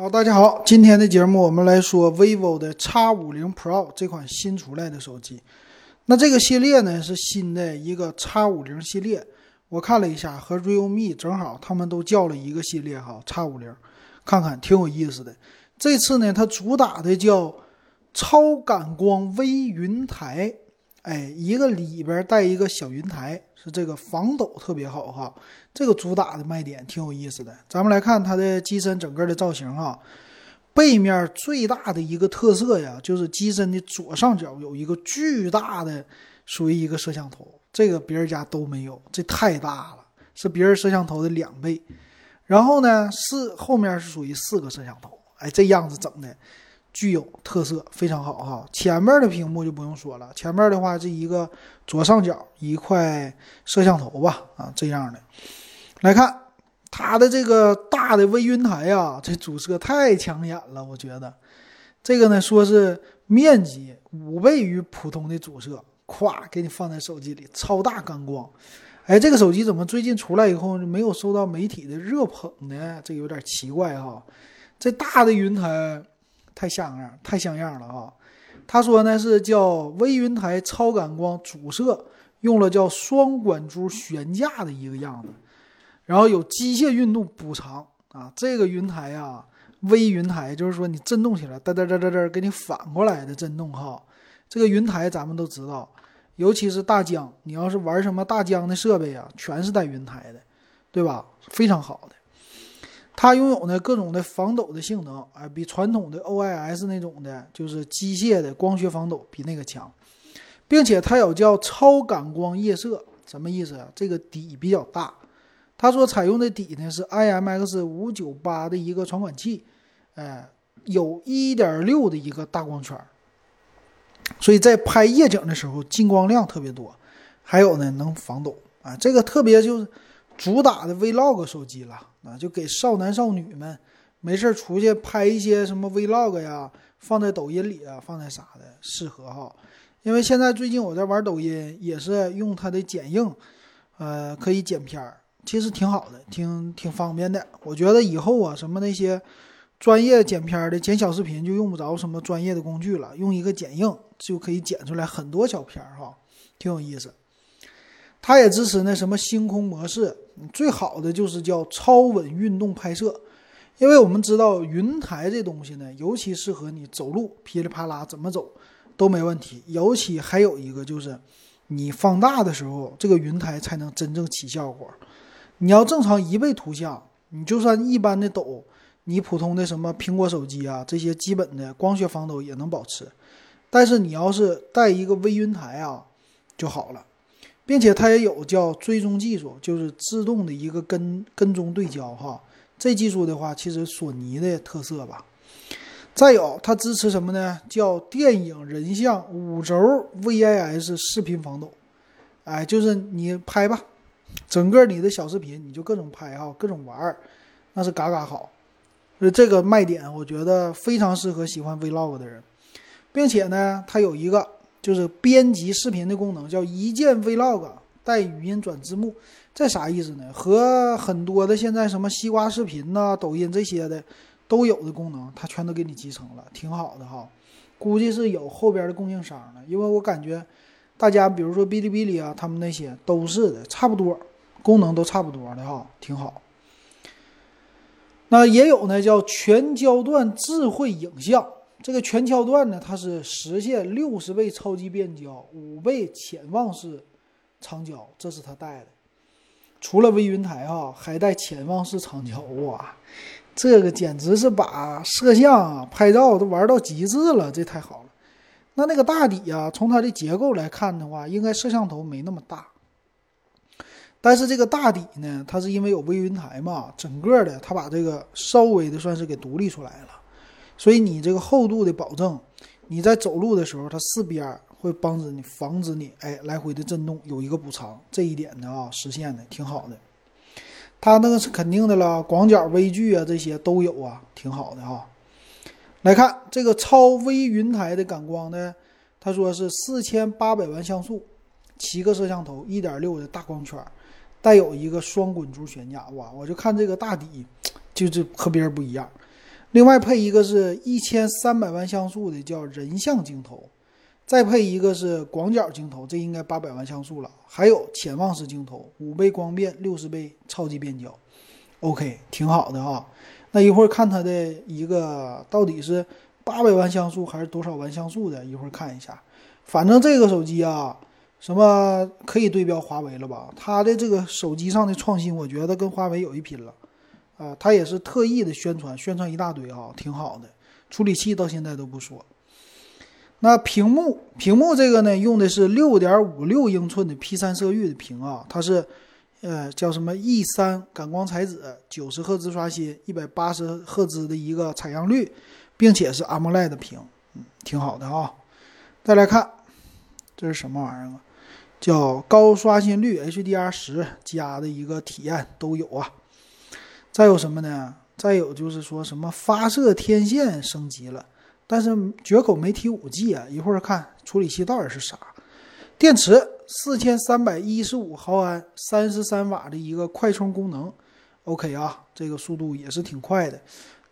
好，大家好，今天的节目我们来说 vivo 的 X 五零 Pro 这款新出来的手机。那这个系列呢是新的一个 X 五零系列，我看了一下，和 Realme 正好他们都叫了一个系列哈，X 五零，看看挺有意思的。这次呢，它主打的叫超感光微云台，哎，一个里边带一个小云台，是这个防抖特别好哈。这个主打的卖点挺有意思的。咱们来看它的机身整个的造型哈，背面最大的一个特色呀，就是机身的左上角有一个巨大的，属于一个摄像头，这个别人家都没有，这太大了，是别人摄像头的两倍。然后呢，四后面是属于四个摄像头。哎，这样子整的，具有特色，非常好哈。前面的屏幕就不用说了，前面的话是一个左上角一块摄像头吧，啊，这样的。来看它的这个大的微云台呀，这主摄太抢眼了，我觉得这个呢说是面积五倍于普通的主摄，咵给你放在手机里，超大感光。哎，这个手机怎么最近出来以后就没有受到媒体的热捧呢？这有点奇怪哈。这大的云台太像样，太像样了啊！他说呢是叫微云台超感光主摄，用了叫双管珠悬架的一个样子，然后有机械运动补偿啊。这个云台啊，微云台就是说你震动起来，哒哒哒哒哒，给你反过来的震动哈。这个云台咱们都知道，尤其是大疆，你要是玩什么大疆的设备啊，全是带云台的，对吧？非常好的。它拥有呢各种的防抖的性能，哎，比传统的 OIS 那种的，就是机械的光学防抖比那个强，并且它有叫超感光夜摄，什么意思啊？这个底比较大，它所采用的底呢是 IMX 五九八的一个传感器，哎，有一点六的一个大光圈，所以在拍夜景的时候进光量特别多，还有呢能防抖。啊，这个特别就是。主打的 Vlog 手机了。啊，就给少男少女们没事出去拍一些什么 Vlog 呀，放在抖音里啊，放在啥的适合哈。因为现在最近我在玩抖音，也是用它的剪映，呃，可以剪片儿，其实挺好的，挺挺方便的。我觉得以后啊，什么那些专业剪片儿的、剪小视频就用不着什么专业的工具了，用一个剪映就可以剪出来很多小片儿哈，挺有意思。它也支持那什么星空模式，最好的就是叫超稳运动拍摄，因为我们知道云台这东西呢，尤其适合你走路噼里啪啦怎么走都没问题。尤其还有一个就是，你放大的时候，这个云台才能真正起效果。你要正常一倍图像，你就算一般的抖，你普通的什么苹果手机啊，这些基本的光学防抖也能保持。但是你要是带一个微云台啊，就好了。并且它也有叫追踪技术，就是自动的一个跟跟踪对焦哈。这技术的话，其实索尼的特色吧。再有，它支持什么呢？叫电影人像五轴 VIS 视频防抖。哎，就是你拍吧，整个你的小视频你就各种拍哈，各种玩，那是嘎嘎好。所以这个卖点，我觉得非常适合喜欢 Vlog 的人，并且呢，它有一个。就是编辑视频的功能，叫一键 Vlog 带语音转字幕，这啥意思呢？和很多的现在什么西瓜视频呐、抖音这些的都有的功能，它全都给你集成了，挺好的哈。估计是有后边的供应商的，因为我感觉大家比如说哔哩哔哩啊，他们那些都是的，差不多功能都差不多的哈，挺好。那也有呢，叫全焦段智慧影像。这个全焦段呢，它是实现六十倍超级变焦、五倍潜望式长焦，这是它带的。除了微云台哈，还带潜望式长焦，哇，这个简直是把摄像啊、拍照都玩到极致了，这太好了。那那个大底呀，从它的结构来看的话，应该摄像头没那么大，但是这个大底呢，它是因为有微云台嘛，整个的它把这个稍微的算是给独立出来了。所以你这个厚度的保证，你在走路的时候，它四边会帮着你防止你哎来回的震动，有一个补偿，这一点的啊实现的挺好的。它那个是肯定的了，广角微距啊这些都有啊，挺好的哈。来看这个超微云台的感光呢，他说是四千八百万像素，七个摄像头，一点六的大光圈，带有一个双滚珠悬架，哇，我就看这个大底，就是和别人不一样。另外配一个是一千三百万像素的叫人像镜头，再配一个是广角镜头，这应该八百万像素了。还有潜望式镜头，五倍光变，六十倍超级变焦，OK，挺好的啊。那一会儿看它的一个到底是八百万像素还是多少万像素的，一会儿看一下。反正这个手机啊，什么可以对标华为了吧？它的这个手机上的创新，我觉得跟华为有一拼了。啊，它也是特意的宣传，宣传一大堆啊，挺好的。处理器到现在都不说。那屏幕，屏幕这个呢，用的是六点五六英寸的 P 三色域的屏啊，它是，呃，叫什么 E 三感光材质，九十赫兹刷新，一百八十赫兹的一个采样率，并且是 AMOLED 屏，嗯，挺好的啊。再来看，这是什么玩意儿啊？叫高刷新率 HDR 十加的一个体验都有啊。再有什么呢？再有就是说什么发射天线升级了，但是绝口没提五 G 啊。一会儿看处理器到底是啥。电池四千三百一十五毫安，三十三瓦的一个快充功能，OK 啊，这个速度也是挺快的。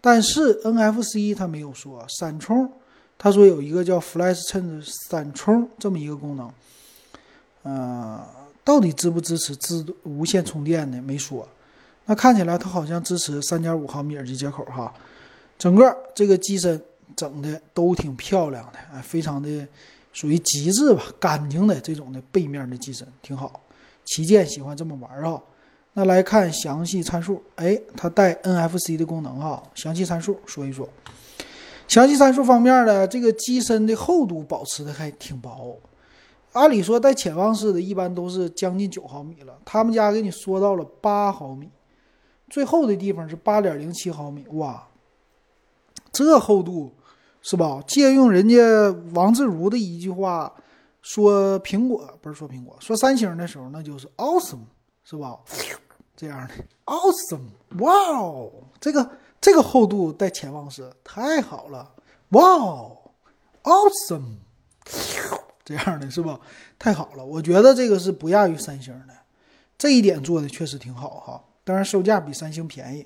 但是 NFC 它没有说闪充，他说有一个叫 Flash Change 闪充这么一个功能，嗯，到底支不支持自无线充电呢？没说。那看起来它好像支持三点五毫米耳机接口哈，整个这个机身整的都挺漂亮的，哎，非常的属于极致吧，干净的这种的背面的机身挺好，旗舰喜欢这么玩啊。那来看详细参数，哎，它带 NFC 的功能哈，详细参数说一说。详细参数方面呢，这个机身的厚度保持的还挺薄，按理说带潜望式的一般都是将近九毫米了，他们家给你缩到了八毫米。最厚的地方是八点零七毫米，哇，这厚度是吧？借用人家王自如的一句话说：“苹果不是说苹果，说三星的时候那就是 awesome，是吧？这样的 awesome，哇哦，这个这个厚度带潜望式太好了，哇哦，awesome，这样的是吧？太好了，我觉得这个是不亚于三星的，这一点做的确实挺好哈。”当然，售价比三星便宜，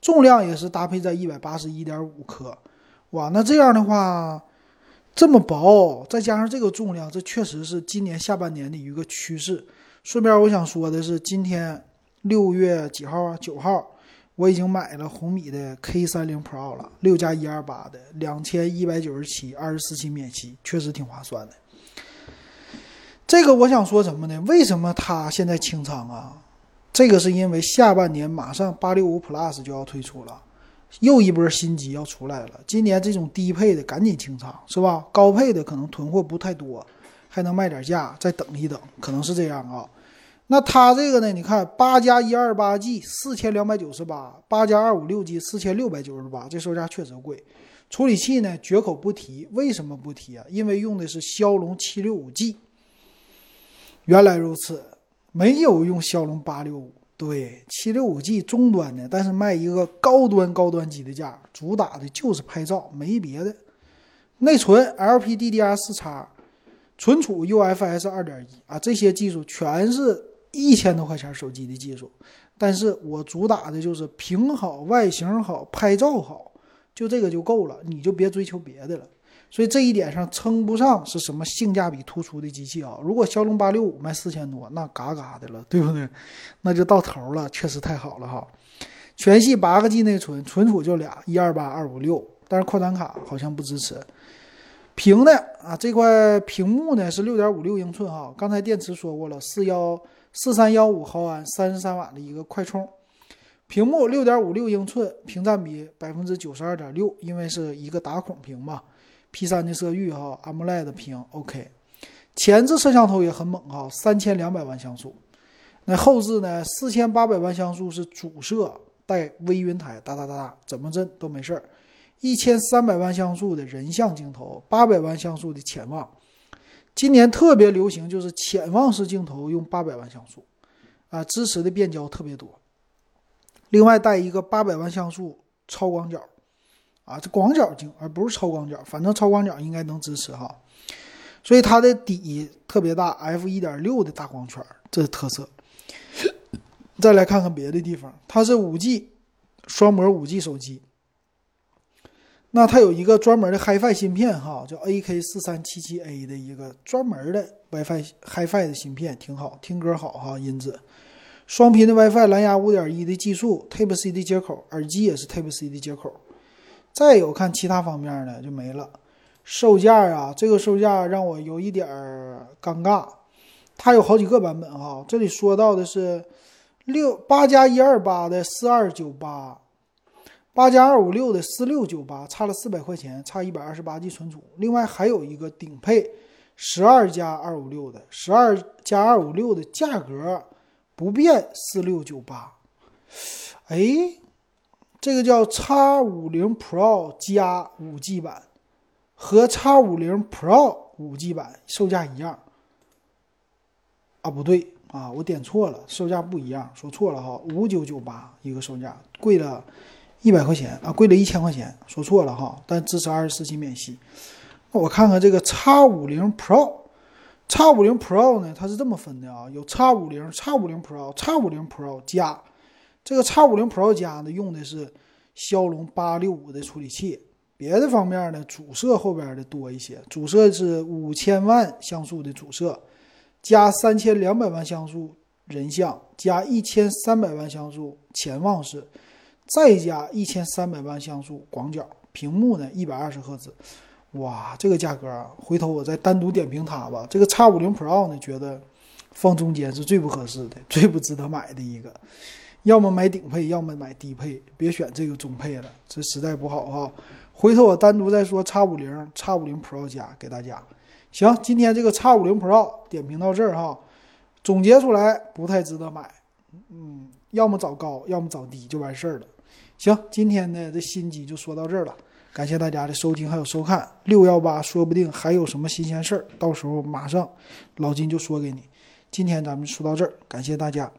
重量也是搭配在一百八十一点五克，哇，那这样的话，这么薄，再加上这个重量，这确实是今年下半年的一个趋势。顺便我想说的是，今天六月几号啊？九号，我已经买了红米的 K 三零 Pro 了，六加一二八的，两千一百九十七，二十四期免息，确实挺划算的。这个我想说什么呢？为什么它现在清仓啊？这个是因为下半年马上八六五 Plus 就要推出了，又一波新机要出来了。今年这种低配的赶紧清仓，是吧？高配的可能囤货不太多，还能卖点价，再等一等，可能是这样啊。那它这个呢？你看八加一二八 G 四千两百九十八，八加二五六 G 四千六百九十八，这售价确实贵。处理器呢？绝口不提，为什么不提啊？因为用的是骁龙七六五 G。原来如此。没有用骁龙八六五，对，七六五 G 中端的，但是卖一个高端高端机的价，主打的就是拍照，没别的。内存 LPDDR 四叉，存储 UFS 二点一啊，这些技术全是一千多块钱手机的技术，但是我主打的就是屏好、外形好、拍照好，就这个就够了，你就别追求别的了。所以这一点上称不上是什么性价比突出的机器啊！如果骁龙八六五卖四千多，那嘎嘎的了，对不对？那就到头了，确实太好了哈！全系八个 G 内存，存储就俩，一二八二五六，但是扩展卡好像不支持。屏的啊，这块屏幕呢是六点五六英寸哈。刚才电池说过了，四幺四三幺五毫安，三十三瓦的一个快充。屏幕六点五六英寸，屏占比百分之九十二点六，因为是一个打孔屏嘛。P 三的色域哈，AMOLED 屏 OK，前置摄像头也很猛哈，三千两百万像素。那后置呢，四千八百万像素是主摄，带微云台，哒哒哒哒，怎么震都没事儿。一千三百万像素的人像镜头，八百万像素的潜望。今年特别流行就是潜望式镜头用八百万像素，啊，支持的变焦特别多。另外带一个八百万像素超广角。啊，这广角镜而不是超广角，反正超广角应该能支持哈。所以它的底特别大，f 一点六的大光圈，这是特色。再来看看别的地方，它是五 G 双模五 G 手机，那它有一个专门的 HiFi 芯片哈，叫 AK 四三七七 A 的一个专门的 WiFi HiFi 的芯片，挺好，听歌好哈，音质。双频的 WiFi，蓝牙五点一的技术，Type C 的接口，耳机也是 Type C 的接口。再有看其他方面的就没了。售价啊，这个售价让我有一点儿尴尬。它有好几个版本哈，这里说到的是六八加一二八的四二九八。八加二五六的四六九八差了四百块钱，差一百二十八 G 存储。另外还有一个顶配十二加二五六的，十二加二五六的价格不变四六九八。哎，这个叫叉五零 Pro 加五 G 版和叉五零 Pro 五 G 版售价一样。啊，不对啊，我点错了，售价不一样，说错了哈，五九九八一个售价，贵了。一百块钱啊，贵了一千块钱，说错了哈，但支持二十四期免息。那我看看这个叉五零 Pro，叉五零 Pro 呢，它是这么分的啊，有叉五零、叉五零 Pro、叉五零 Pro 加。这个叉五零 Pro 加呢，用的是骁龙八六五的处理器。别的方面呢，主摄后边的多一些，主摄是五千万像素的主摄，加三千两百万像素人像，加一千三百万像素潜望式。再加一千三百万像素广角屏幕呢，一百二十赫兹，哇，这个价格啊！回头我再单独点评它吧。这个叉五零 Pro 呢，觉得放中间是最不合适的，最不值得买的一个。要么买顶配，要么买低配，别选这个中配了，这实在不好哈。回头我单独再说叉五零、叉五零 Pro 加给大家。行，今天这个叉五零 Pro 点评到这儿哈，总结出来不太值得买，嗯，要么找高，要么找低就完事儿了。行，今天呢这新机就说到这儿了，感谢大家的收听还有收看。六幺八说不定还有什么新鲜事儿，到时候马上老金就说给你。今天咱们说到这儿，感谢大家。